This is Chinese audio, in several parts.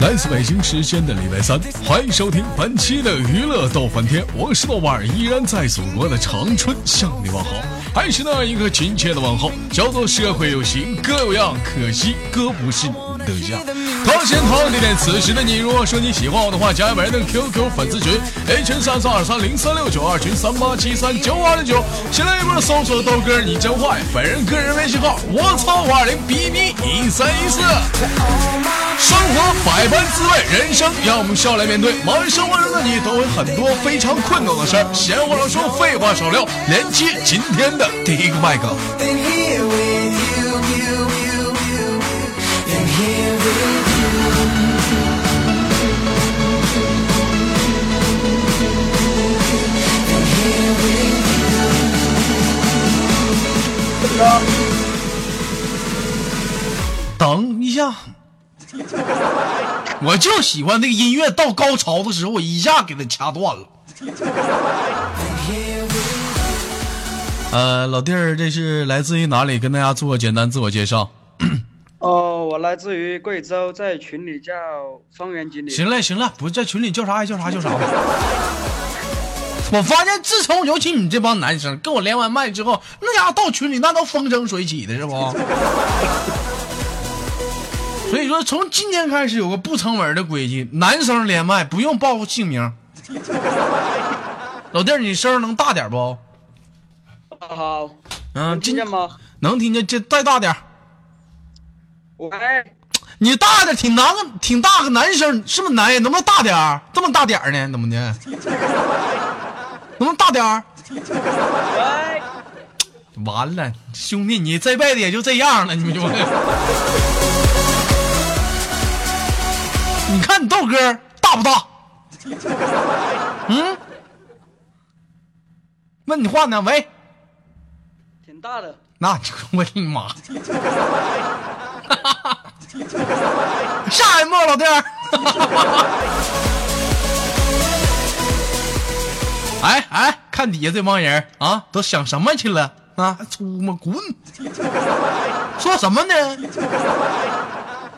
来自北京时间的礼拜三，欢迎收听本期的娱乐逗翻天，我是豆瓣儿，依然在祖国的长春向你问好，还是那一个亲切的问候，叫做社会有形哥有样，可惜哥不是你的样。同时同样地点，此时的你，如果说你喜欢我的话，加本人的 QQ 粉丝群，A 群三三二三零三六九，二群三八七三九二零九，新来一波搜索豆哥你真坏，本人个人微信号我操五二零 B B 一三一四。生活百般滋味，人生让我们笑来面对。忙于生活中的你，都有很多非常困难的事儿。闲话少说，废话少聊，连接今天的第一个麦克。等一下，我就喜欢这个音乐到高潮的时候，我一下给它掐断了。呃，老弟儿，这是来自于哪里？跟大家做个简单自我介绍。哦，我来自于贵州，在群里叫方圆经理。行了行了，不是在群里叫啥爱叫啥叫啥吧。我发现，自从尤其你这帮男生跟我连完麦之后，那家伙到群里那都风生水起的，是不？所以说，从今天开始有个不成文的规矩：男生连麦不用报姓名。老弟儿，你声能大点不？好，嗯，听见吗？能听见，这再大点儿。喂，你大点，挺男个，挺大个男生，是不是男人？能不能大点儿？这么大点儿呢？怎么的？能不能大点儿？喂，完了，兄弟，你这辈子也就这样了，你们就。你看你豆哥大不大？嗯？问你话呢？喂，挺大的。那我的妈！下一幕，老弟儿。哎哎，看底下这帮人啊，都想什么去了啊？出吗？滚！说什么呢？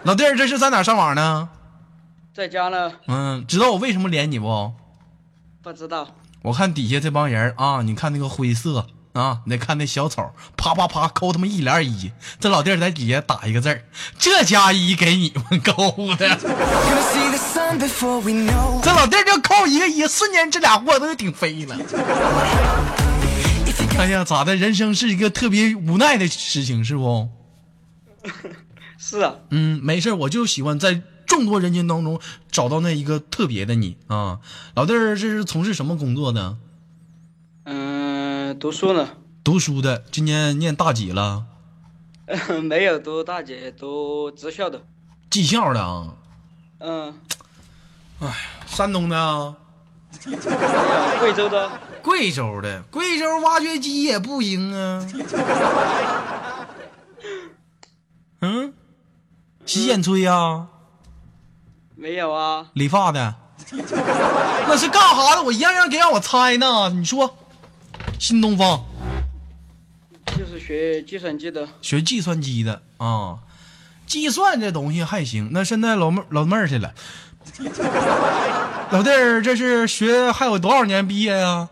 老弟儿，这是在哪上网呢？在家呢，嗯，知道我为什么连你不？不知道。我看底下这帮人啊，你看那个灰色啊，你看那小丑，啪啪啪扣他妈一连一，这老弟儿在底下打一个字儿，这加一给你们扣的。这老弟儿就扣一个一，瞬间这俩货都就顶飞了。哎呀，咋的？人生是一个特别无奈的事情，是不？是啊，嗯，没事儿我就喜欢在众多人群当中找到那一个特别的你啊。老弟儿，这是从事什么工作的？嗯、读书呢，读书的，今年念大几了？没有读大几，读职校的。技校的啊？嗯，哎山东的啊？贵州的。贵州的？贵州挖掘机也不行啊。嗯，洗剪吹呀、没有啊，理发的，那是干啥的？我一样样给让我猜呢。你说，新东方就是学计算机的。学计算机的啊，计算这东西还行。那现在老妹儿老妹儿去了，老弟儿这是学还有多少年毕业呀、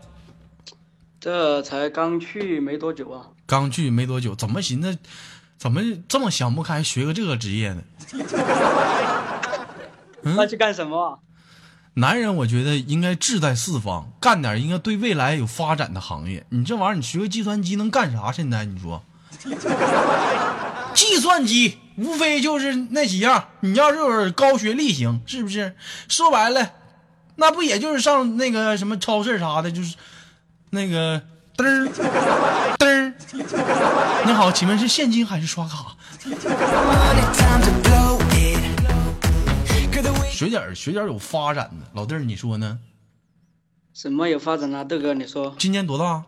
这才刚去没多久啊。刚去没多久，怎么寻思，怎么这么想不开，学个这个职业呢？嗯那去干什么啊？男人我觉得应该志在四方，干点应该对未来有发展的行业。你这玩意儿，你学个计算机能干啥？现在你说，计算机无非就是那几样。你要是有高学历行，是不是？说白了，那不也就是上那个什么超市啥的，就是那个噔噔。你好，请问是现金还是刷卡？学点儿学点儿有发展的，老弟儿你说呢？什么有发展啊？豆哥，你说。今年多大？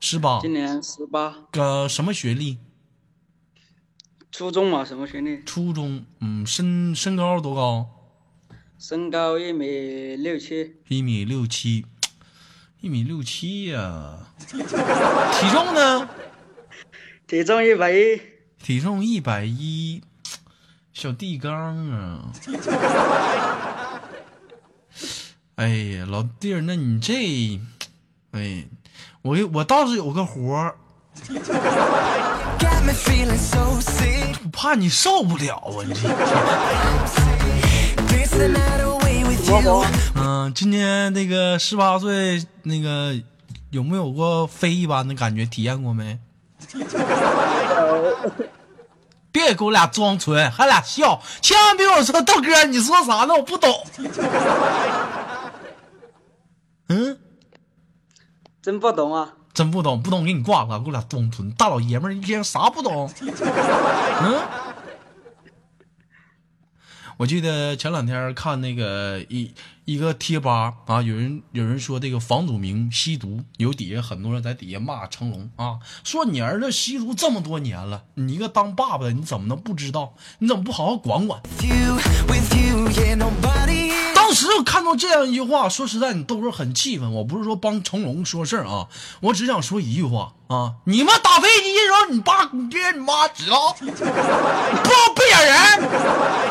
十八。今年十八，呃，什么学历？初中嘛，什么学历？初中。嗯，身身高多高？身高一米六七，一米六七，一米六七呀。体重呢？体重一百一，体重一百一。小地缸啊！哎呀，老弟儿，那你这，哎，我我倒是有个活儿，我怕你受不了啊！你这，嗯，今天那个十八岁，那个有没有过飞一般的感觉？体验过没？别给我俩装纯，还俩笑，千万别我说豆哥，你说啥呢？我不懂。嗯，真不懂啊！真不懂，不懂给你挂了，给我俩装纯，大老爷们儿一天啥不懂？嗯。我记得前两天看那个一一个贴吧啊，有人有人说这个房祖名吸毒，有底下很多人在底下骂成龙啊，说你儿子吸毒这么多年了，你一个当爸爸的你怎么能不知道？你怎么不好好管管？当时我看到这样一句话，说实在，你豆哥很气愤。我不是说帮成龙说事儿啊，我只想说一句话啊，你们打飞机的时候，你爸、你爹、你妈知道？不不演人，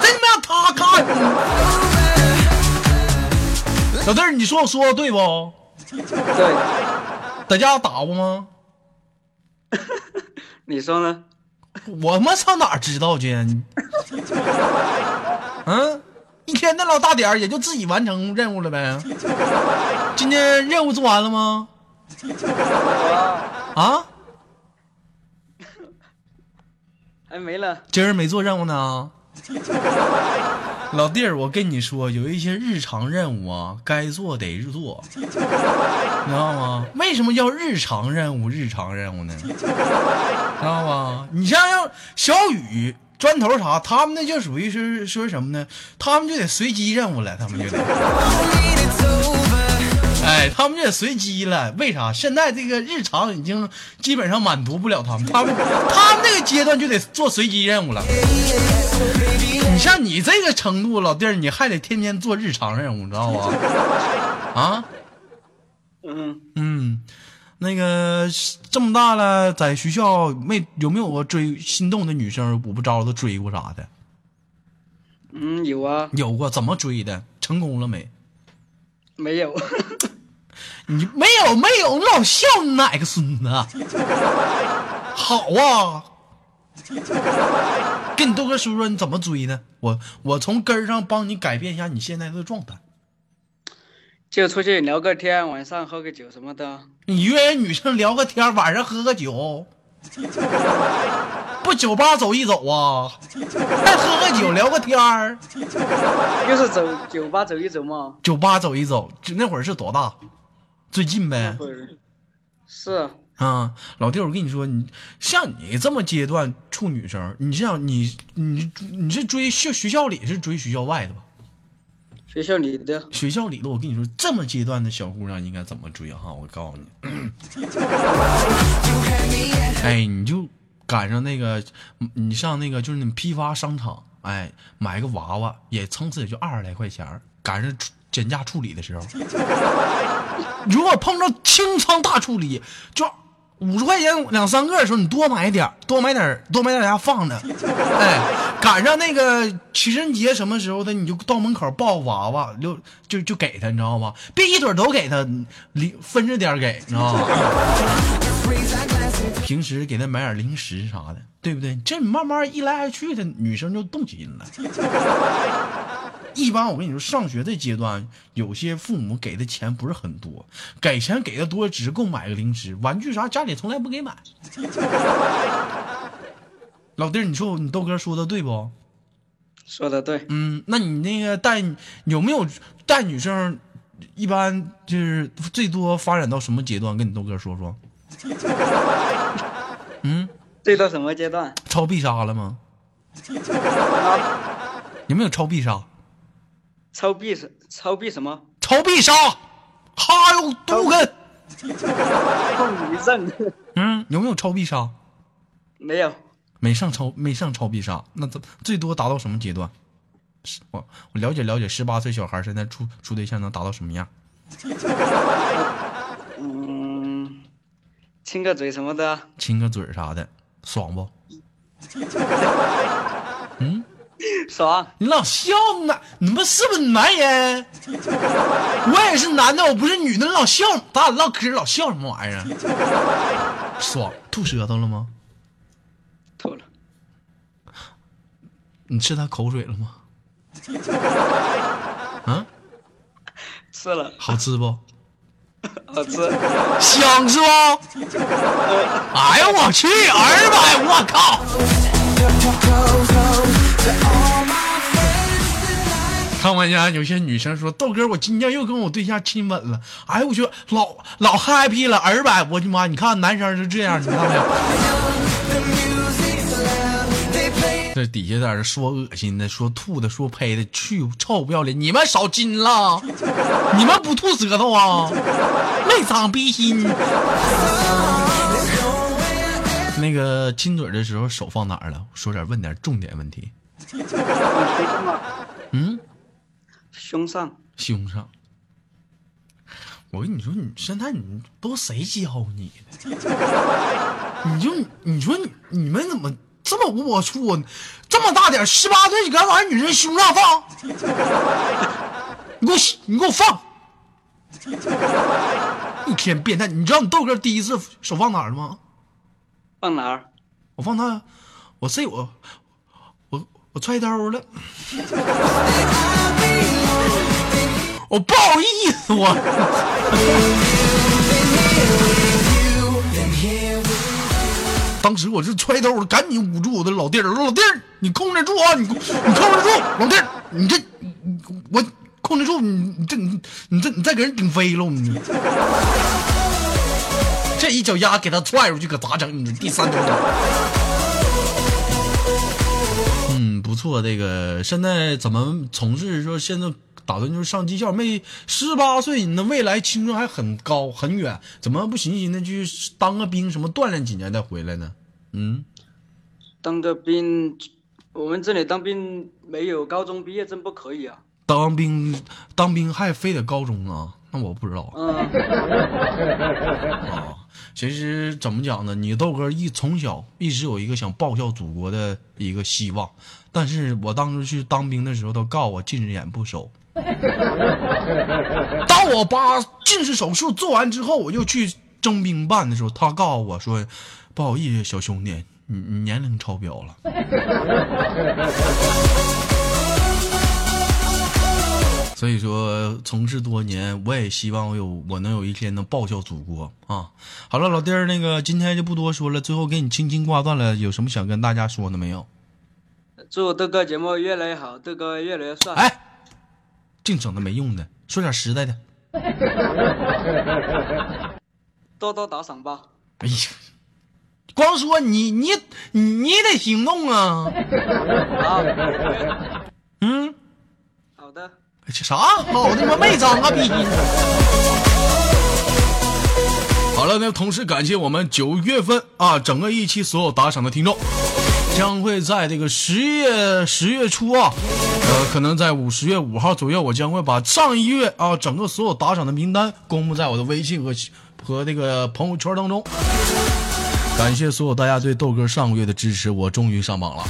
真他妈让他看。小弟儿，你说我说的对不？对，在家打过吗？你说呢？我他妈上哪儿知道去？嗯，一天那老大点儿，也就自己完成任务了呗。今天任务做完了吗？啊？还没了。今儿没做任务呢。老弟儿，我跟你说，有一些日常任务啊，该做得做，你知道吗？为什么叫日常任务？日常任务呢？知道吗？你像要小雨、砖头啥，他们那就属于是说什么呢？他们就得随机任务了，他们就得。哎，他们就得随机了，为啥？现在这个日常已经基本上满足不了他们，他们他们那个阶段就得做随机任务了。你像你这个程度，老弟儿，你还得天天做日常任务，知道吗？啊？嗯，嗯，那个这么大了，在学校没有没有过追心动的女生，我不招都追过啥的？嗯，有啊，有过，怎么追的？成功了没？没有。你没有没有，你老笑你哪个孙子？好啊，跟你豆哥说说你怎么追的？我我从根儿上帮你改变一下你现在的状态。就出去聊个天，晚上喝个酒什么的。你约人女生聊个天，晚上喝个酒，不酒吧走一走啊？还喝个酒聊个天儿？就是走酒吧走一走嘛。酒吧走一走，就那会儿是多大？最近呗。是啊，老弟，我跟你说，你像你这么阶段处女生，你像你你你是追学学校里是追学校外的吧？学校里的。学校里的，我跟你说，这么阶段的小姑娘应该怎么追哈？我告诉你，哎，你就赶上那个，你上那个就是那批发商场，哎，买个娃娃，也撑死也就二十来块钱赶上减价处理的时候，如果碰着清仓大处理，就五十块钱两三个的时候，你多买点儿多买点儿多买点儿家放着，哎，赶上那个情人节什么时候的，你就到门口抱娃娃，就就就给他，你知道吗？别一嘴儿都给他，零分着点儿给，你知道吗？平时给他买点零食啥的，对不对？这慢慢一来二去的，女生就动心了。一般我跟你说，上学的阶段，有些父母给的钱不是很多，给钱给的多，只是够买个零食、玩具啥，家里从来不给买。老弟儿，你说我你豆哥说的对不？说的对。嗯，那你那个带有没有带女生？一般就是最多发展到什么阶段？跟你豆哥说说。嗯，最到什么阶段？超必杀了吗？有没有超必杀？超必什超必什么？超必杀，哈哟杜根。嗯，有没有超必杀？没有。没上超没上超必杀，那怎最多达到什么阶段？我我了解了解，十八岁小孩现在处处对象能达到什么样？嗯，亲个嘴什么的。亲个嘴啥的，爽不？嗯，爽，你老笑呢？你们是不是男人？我也是男的，我不是女的，你老笑，咱俩唠嗑老笑什么玩意儿？爽，吐舌头了吗？吐了，你吃他口水了吗？啊，吃了，好吃不？好吃，香是不？哎呀，我去，二百，我靠！看我家有些女生说豆哥，我今天又跟我对象亲吻了，哎呦我去，老老 happy 了，二百，我的妈！你看男生是这样，你看没有？这底下在这说恶心的，说吐的，说呸的，去臭不要脸！你们少金了，你们不吐舌头啊？没长逼心。那个亲嘴的时候手放哪儿了？说点问点重点问题。嗯，胸上，胸上。我跟你说，你现在你都谁教你的？你就你说你你们怎么这么龌龊呢？这么大点，十八岁你敢往女人胸上放？你给我你给我放！一天变态！你知道你豆哥第一次手放哪儿了吗？放哪儿？我放他，我这我我我揣兜了，我不好意思，我。当时我是揣兜，赶紧捂住我的老弟儿，老弟儿，你控制住啊，你你控制住，老弟儿，你这我控制住，你你这你你这你再给人顶飞了，你。这一脚丫给他踹出去，可咋整？你第三头。嗯，不错，这个现在怎么从事？说现在打算就是上技校，没十八岁，你的未来青春还很高很远，怎么不寻思呢？去当个兵，什么锻炼几年再回来呢？嗯，当个兵，我们这里当兵没有高中毕业证不可以啊。当兵当兵还非得高中啊？那我不知道。嗯，啊，其实怎么讲呢？你豆哥一从小一直有一个想报效祖国的一个希望，但是我当时去当兵的时候，他告我近视眼不熟。当我把近视手术做完之后，我又去征兵办的时候，他告诉我说：“不好意思，小兄弟，你你年龄超标了。”所以说，从事多年，我也希望我有我能有一天能报效祖国啊！好了，老弟儿，那个今天就不多说了，最后给你轻轻挂断了，有什么想跟大家说的没有？祝豆哥节目越来越好，豆哥越来越帅。哎，净整那没用的，说点实在的。多多打赏吧。哎呀，光说你你你得行动啊！好，嗯，好的。这啥好的吗？没长啊逼！好了，那同时感谢我们九月份啊整个一期所有打赏的听众，将会在这个十月十月初啊，呃，可能在五十月五号左右，我将会把上一月啊整个所有打赏的名单公布在我的微信和和那个朋友圈当中。感谢所有大家对豆哥上个月的支持，我终于上榜了。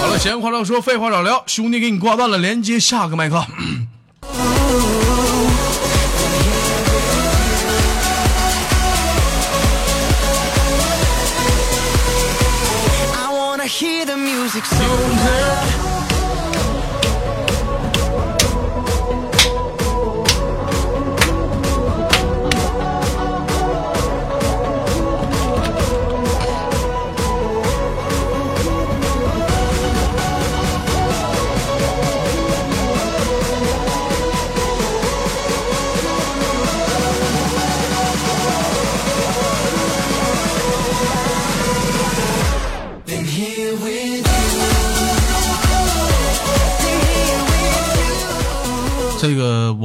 好了，闲话少说，废话少聊，兄弟给你挂断了，连接下个麦克。这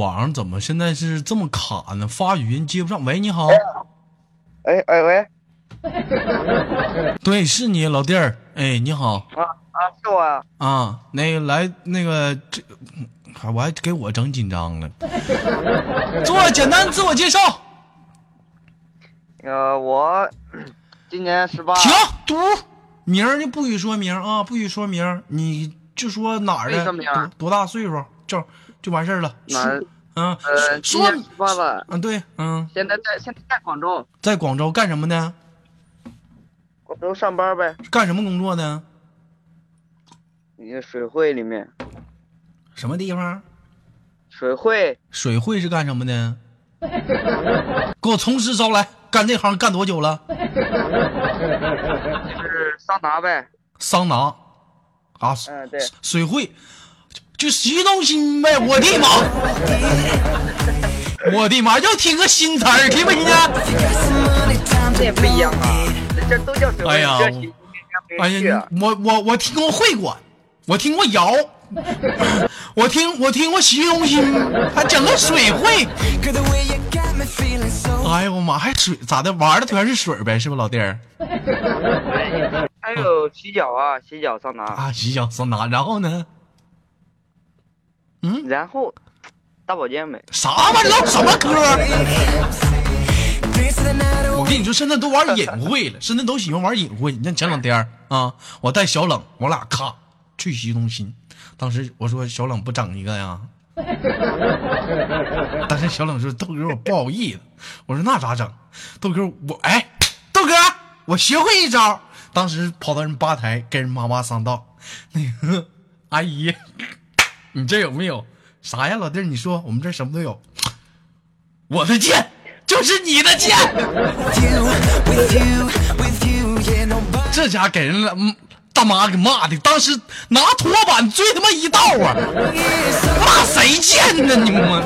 网上怎么现在是这么卡呢？发语音接不上。喂，你好。哎哎喂。对，是你老弟儿。哎，你好。啊啊，是我啊。啊，那个来，那个这，我还给我整紧张了。做简单自我介绍。呃，我今年十八。停，读，名儿你不许说名啊，不许说名，你就说哪儿的，多多大岁数，就就完事儿了。哪儿嗯，呃，今说年十八了，嗯，对，嗯，现在在现在在广州，在广州干什么呢？广州上班呗，干什么工作呢？你的水会里面，什么地方？水会水会是干什么的？给我从实招来，干这行干多久了？是桑拿呗，桑拿啊，嗯对水会就就洗东西呗，我的妈！我的妈！要听个新词儿，听没听见？这也不一样啊，这都叫什么，哎呀哎呀，我我我听过会馆，我听过摇，我听我听过洗东西，还整个水会。哎呀我妈，还水咋的？玩的全是水呗，是不老弟儿？还有洗脚啊，洗脚桑拿，啊，洗脚桑拿，然后呢？嗯，然后大保健呗，啥玩意儿？唠什么嗑？我跟你说，现在都玩隐晦了，现在都喜欢玩隐晦。你像前两天儿啊，我带小冷，我俩咔去洗中心，当时我说小冷不整一个呀，但是小冷说豆哥我不好意思，我说那咋整？豆哥我哎，豆哥我学会一招，当时跑到人吧台跟人妈妈上道，那个阿姨，你这有没有啥呀？老弟，你说我们这什么都有，我的剑就是你的剑。这家给人了，嗯大妈给骂的，当时拿拖板追他妈一道啊！骂谁贱呢你们？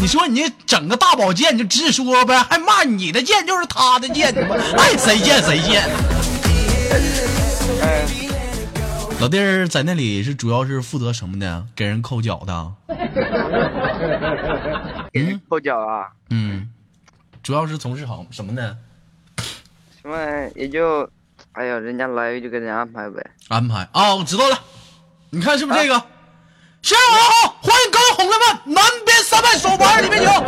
你说你整个大宝剑就直说呗，还骂你的剑就是他的剑，你们爱谁贱谁贱。老弟儿在那里是主要是负责什么的？给人抠脚的。嗯抠脚啊，嗯，主要是从事好什么呢？什么也就，哎呀，人家来就给人家安排呗，安排啊，我知道了，你看是不是这个？下午好，欢迎各位红人们，南边三百手玩里面有。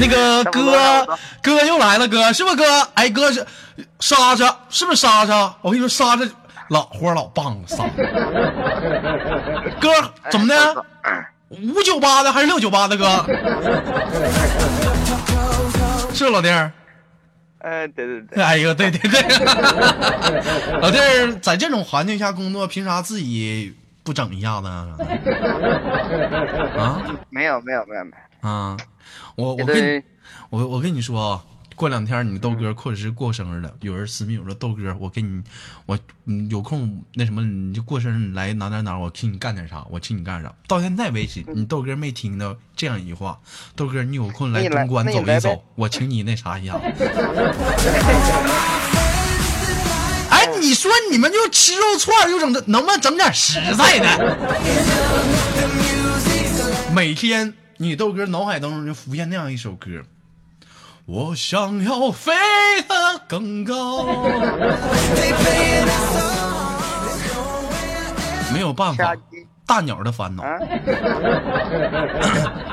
那个哥，哥又来了，哥是不是哥？哎，哥是莎莎，是不是莎莎？我跟你说，莎莎老活老棒了，莎。哥怎么的？五九八的还是六九八的哥？是老弟儿。哎，对对对，哎呦，对对对，老弟儿在这种环境下工作，凭啥自己不整一下子啊？啊没有没有没有没有，啊！我我跟你我我跟你说啊，过两天你豆哥或者是过生日了，有人私密我说豆哥，我给你我嗯有空那什么你就过生日你来哪哪哪，我请你干点啥，我请你干啥。到现在为止，你豆哥没听到这样一句话，豆哥你有空来东莞那你来呗走一走，我请你那啥一下。哎，你说你们就吃肉串儿，就整这，能不能整点实在的？每天你豆哥脑海当中就浮现那样一首歌，我想要飞得更高。没有办法大鸟的烦恼啊，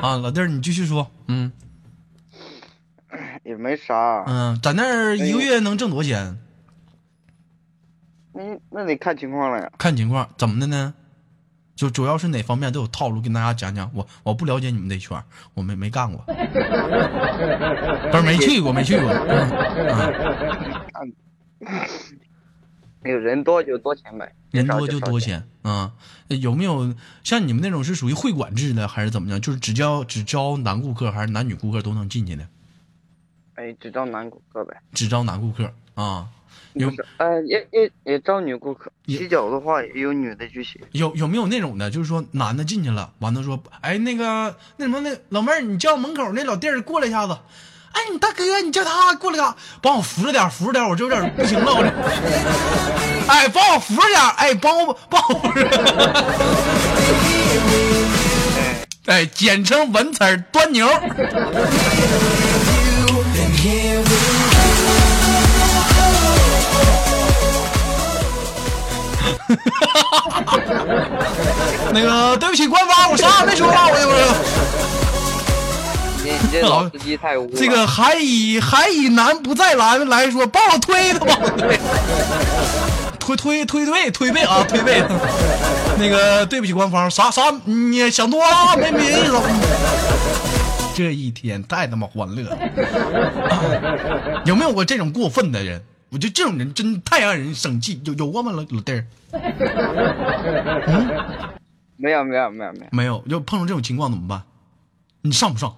啊！老弟儿，你继续说，嗯也没啥，嗯，在那儿一个月能挣多少钱？嗯，那得看情况了呀。看情况，怎么的呢？就主要是哪方面都有套路，跟大家讲讲。我我不了解你们这圈儿我没没干过，不是没去过，没去过。嗯有人多就多钱呗，人多就多。钱啊、有没有像你们那种是属于会馆制的，还是怎么样？就是只招只招男顾客，还是男女顾客都能进去的？哎，只招男顾客呗。只招男顾客啊？有，呃，也也也招女顾客。洗脚的话，也有女的去洗。有有没有那种的，就是说男的进去了，完了说，哎，那个那什么，那老妹儿，你叫门口那老弟儿过来一下子。哎，你大哥，你叫他过来干啥？帮我扶着点，扶着点，我这有点不行了，我这。哎，帮我扶着点，哎，帮我帮我扶着。哎，简称文词儿端牛。那个，对不起，官方，我啥也没说，我就是。你你这老司机太污了。这个还以还以男不在蓝来说，帮我推他吧，推推推推推背啊，推背。那个对不起官方，啥啥你想多了，没没意思。这一天太他妈欢乐了，有没有过这种过分的人？我觉得这种人真太让人生气，有有过吗，老老弟儿？嗯 没有没有没有没有没有，就碰到这种情况怎么办？你上不上？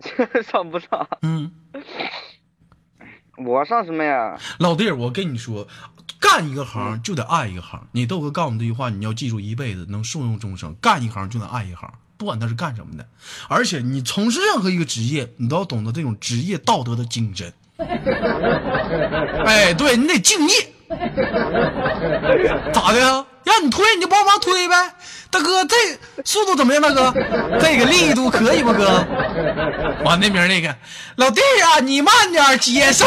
上不上？嗯，我上什么呀？老弟儿，我跟你说，干一个行就得爱一个行。你豆哥告诉你这句话，你要记住一辈子，能受用终生。干一行就得爱一行，不管他是干什么的。而且你从事任何一个职业，你都要懂得这种职业道德的精神。哎，对你得敬业。咋的？让你推你就帮忙推呗。大哥，这速度怎么样？大哥，这个力度可以吗？哥，完那边那个老弟啊，你慢点接受。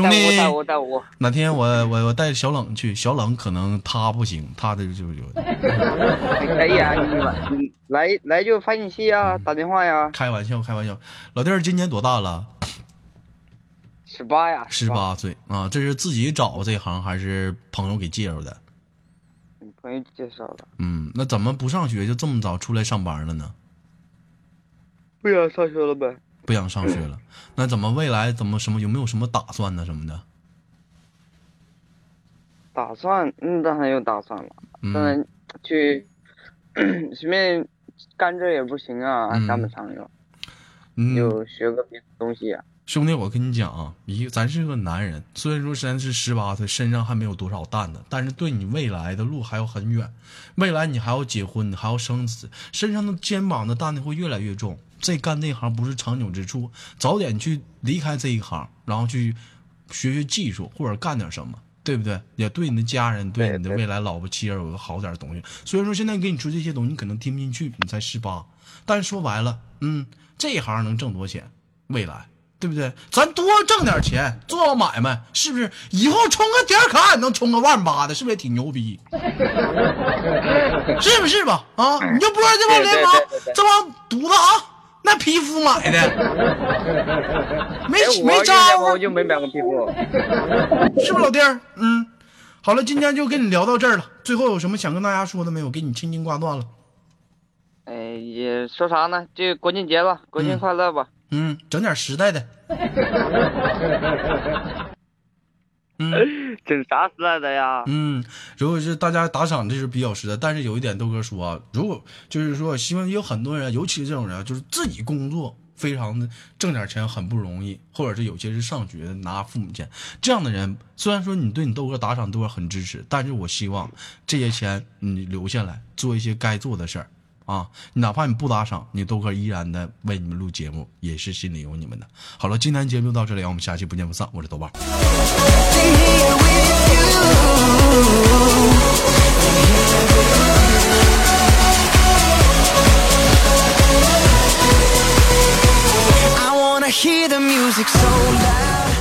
哎呀，兄弟我带我带我。哪天我我我带小冷去，小冷可能他不行，他的就就可以啊，你来你来来就发信息啊，打电话呀。开玩笑开玩笑。老弟儿今年多大了？十八呀，十八岁啊，这是自己找这行还是朋友给介绍的？朋友介绍的。嗯，那怎么不上学就这么早出来上班了呢？不想上学了呗。不想上学了，那怎么未来怎么什么有没有什么打算呢？什么的？打算，嗯，当然有打算了。嗯当然去 随便干这也不行啊，嗯干不长哟。嗯，就学个别的东西啊。兄弟，我跟你讲啊，一咱是个男人，虽然说咱是十八岁，身上还没有多少担子，但是对你未来的路还有很远。未来你还要结婚，你还要生子，身上的肩膀的担子会越来越重。这干这行不是长久之处，早点去离开这一行，然后去学学技术或者干点什么，对不对？也对你的家人，对你的未来老婆妻儿有个好点的东西。虽然说现在给你说这些东西，你可能听不进去，你才十八，但是说白了，嗯，这一行能挣多少钱？未来。对不对？咱多挣点钱，做好买卖，是不是？以后充个点卡也能充个万八的，是不是也挺牛逼？是不是吧？啊，你就不知道这帮对对流氓对对对这帮犊子啊，那皮肤买的，没没招啊我我，就没买过皮肤。是不是老弟儿？嗯，好了，今天就跟你聊到这儿了。最后有什么想跟大家说的没有？给你轻轻挂断了。哎，也说啥呢？就国庆节吧，国庆快乐吧。嗯，整点实在的。嗯。整啥时代的呀？嗯，如果是大家打赏，这是比较实在。但是有一点，豆哥说啊，如果就是说，希望有很多人，尤其是这种人，就是自己工作非常的挣点钱很不容易，或者是有些是上学的拿父母钱，这样的人，虽然说你对你豆哥打赏，豆哥很支持，但是我希望这些钱你留下来做一些该做的事儿啊，哪怕你不打赏，你豆哥依然的为你们录节目，也是心里有你们的。好了，今天节目就到这里，我们下期不见不散。我是豆瓣。I wanna hear the music so loud.